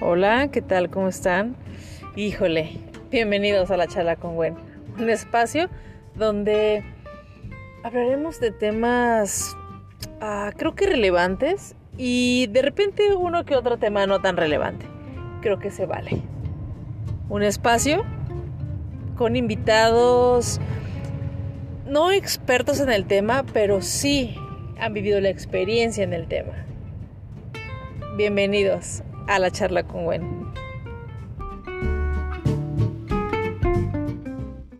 Hola, ¿qué tal? ¿Cómo están? Híjole, bienvenidos a la charla con Gwen, un espacio donde hablaremos de temas uh, creo que relevantes y de repente uno que otro tema no tan relevante. Creo que se vale. Un espacio con invitados no expertos en el tema, pero sí han vivido la experiencia en el tema. Bienvenidos a la charla con Gwen.